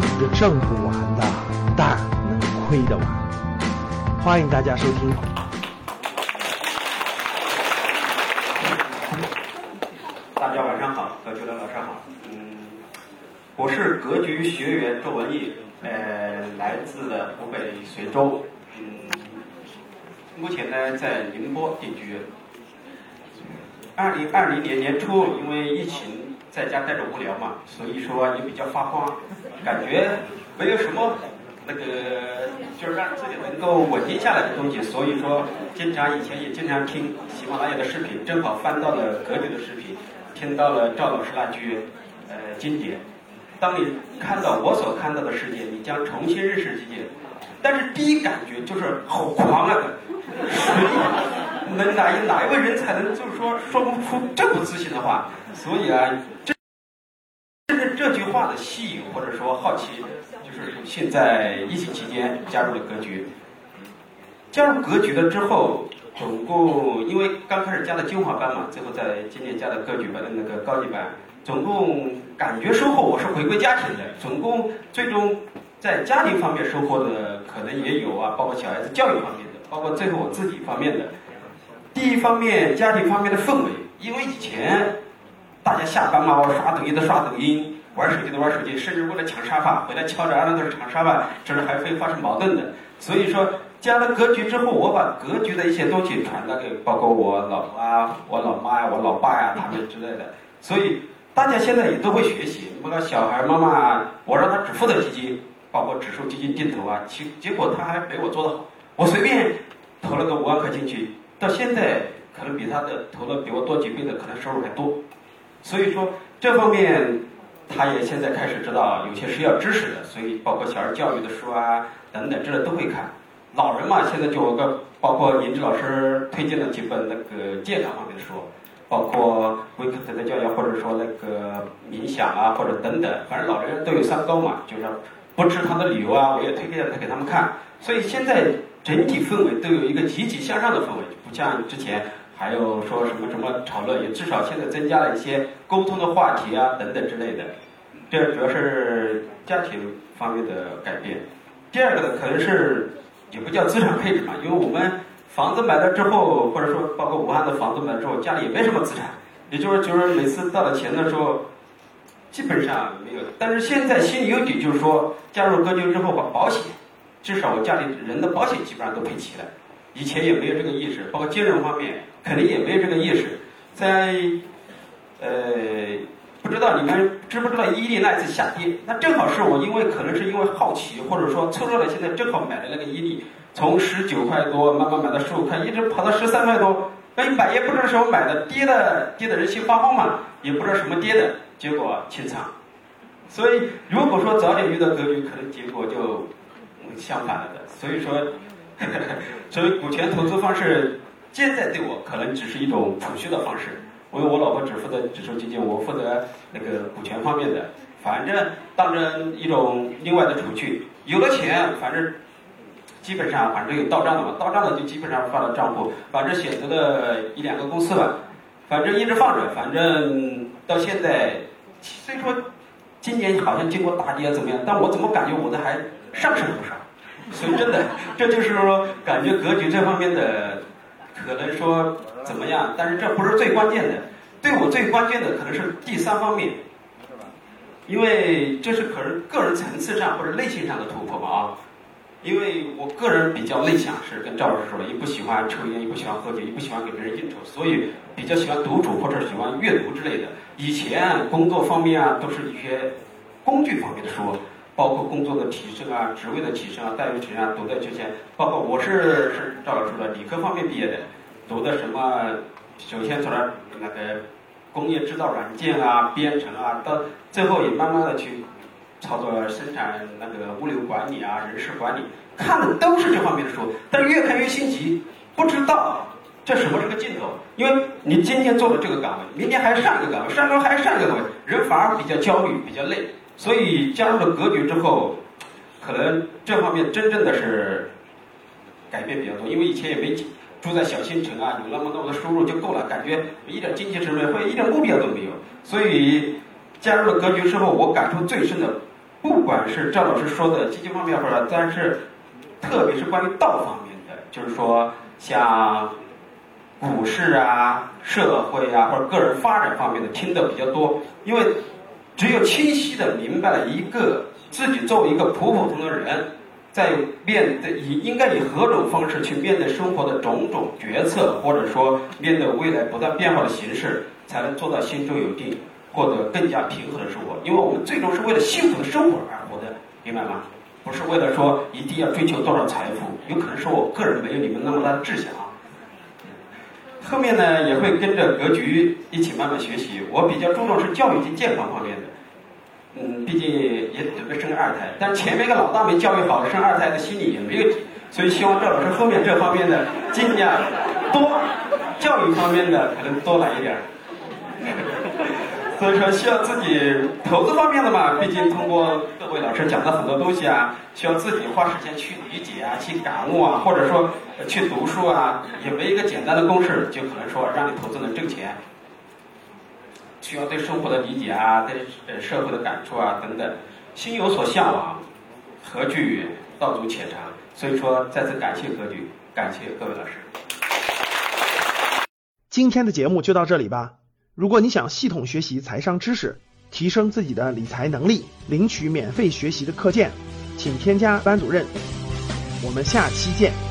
是挣不完的，但能亏得完。欢迎大家收听。大家晚上好，格局的老师好。嗯，我是格局学员周文义，呃，来自湖北随州。嗯，目前呢在宁波定居。二零二零年年初，因为疫情在家待着无聊嘛，所以说也比较发慌，感觉没有什么那个就是让自己能够稳定下来的东西，所以说经常以前也经常听喜马拉雅的视频，正好翻到了格局的视频，听到了赵老师那句呃经典：当你看到我所看到的世界，你将重新认识世界。但是第一感觉就是好狂啊！谁能哪一哪一位人才能就是说说不出这么自信的话？所以啊，这正是这句话的吸引或者说好奇，就是现在疫情期间加入了格局。加入格局了之后，总共因为刚开始加的精华班嘛，最后在今年加的格局班的那个高级班，总共感觉收获我是回归家庭的，总共最终在家庭方面收获的可能也有啊，包括小孩子教育方面的，包括最后我自己方面的。第一方面，家庭方面的氛围，因为以前大家下班嘛，我刷抖音的刷抖音，玩手机的玩手机，甚至为了抢沙发，回来敲着案都是抢沙发，这是还会发生矛盾的。所以说，加了格局之后，我把格局的一些东西传达给，包括我老婆啊、我老妈呀、我老爸呀他们之类的。所以大家现在也都会学习。包括小孩妈妈，我让他只负责基金，包括指数基金定投啊，其结果他还比我做得好。我随便投了个五万块进去。到现在可能比他的投了比我多几倍的可能收入还多，所以说这方面他也现在开始知道有些是要知识的，所以包括小孩教育的书啊等等这都会看。老人嘛，现在就有个包括银志老师推荐了几本那个健康方面的书，包括维克特的教育或者说那个冥想啊或者等等，反正老人都有三高嘛，就是不吃糖的理由啊，我也推荐他给他们看。所以现在整体氛围都有一个积极向上的氛围。不像之前还有说什么什么讨论，也至少现在增加了一些沟通的话题啊等等之类的。这主要是家庭方面的改变。第二个呢，可能是也不叫资产配置嘛，因为我们房子买了之后，或者说包括武汉的房子买了之后，家里也没什么资产，也就是就是每次到了钱的时候，基本上没有。但是现在心里有底，就是说加入格局之后，把保险，至少我家里人的保险基本上都配齐了。以前也没有这个意识，包括金融方面肯定也没有这个意识。在呃，不知道你们知不知道伊利那次下跌？那正好是我因为可能是因为好奇，或者说凑热闹，现在正好买了那个伊利，从十九块多慢慢买到十五块，一直跑到十三块多。那一买也不知道什么买的，跌的跌的人心发慌嘛，也不知道什么跌的，结果清仓。所以如果说早点遇到格局，可能结果就相反了的。所以说。所以股权投资方式现在对我可能只是一种储蓄的方式，因为我老婆只负责指数基金，我负责那个股权方面的，反正当成一种另外的储蓄。有了钱，反正基本上反正有到账的嘛，到账的就基本上放到账户，反正选择了一两个公司吧，反正一直放着，反正到现在，虽说今年好像经过大跌怎么样，但我怎么感觉我的还上升了不少。所以真的，这就是说，感觉格局这方面的，可能说怎么样？但是这不是最关键的，对我最关键的可能是第三方面，因为这是可能个人层次上或者内心上的突破吧啊。因为我个人比较内向，是跟赵老师说的，也不喜欢抽烟，也不喜欢喝酒，也不喜欢给别人应酬，所以比较喜欢独处或者喜欢阅读之类的。以前工作方面啊，都是一些工具方面的书。包括工作的提升啊，职位的提升啊，待遇提升啊，都在这些，包括我是是赵老师的理科方面毕业的，读的什么？首先从那那个工业制造软件啊，编程啊，到最后也慢慢的去操作生产那个物流管理啊，人事管理，看的都是这方面的书，但是越看越心急，不知道这什么是个尽头，因为你今天做了这个岗位，明天还上一个岗位，上周还上一个岗位，人反而比较焦虑，比较累。所以加入了格局之后，可能这方面真正的是改变比较多。因为以前也没住在小县城啊，有那么多的收入就够了，感觉一点经济成本或者一点目标都没有。所以加入了格局之后，我感触最深的不管是赵老师说的经济方面，或者但是特别是关于道方面的，就是说像股市啊、社会啊或者个人发展方面的听的比较多，因为只有清晰的明白了一个自己作为一个普普通通的人。在面对以应该以何种方式去面对生活的种种决策，或者说面对未来不断变化的形势，才能做到心中有定，获得更加平和的生活。因为我们最终是为了幸福的生活而活的，明白吗？不是为了说一定要追求多少财富，有可能是我个人没有你们那么大的志向啊。后面呢也会跟着格局一起慢慢学习。我比较注重是教育及健康方面的。嗯，毕竟也准备生二胎，但前面一个老大没教育好，生二胎的心理也没有底，所以希望赵老师后面这方面的尽量多，教育方面的可能多来一点。所以说需要自己投资方面的嘛，毕竟通过各位老师讲的很多东西啊，需要自己花时间去理解啊，去感悟啊，或者说去读书啊，也没一个简单的公式就可能说让你投资能挣钱。需要对生活的理解啊，对呃社会的感触啊等等，心有所向往，何惧道阻且长？所以说，再次感谢何局，感谢各位老师。今天的节目就到这里吧。如果你想系统学习财商知识，提升自己的理财能力，领取免费学习的课件，请添加班主任。我们下期见。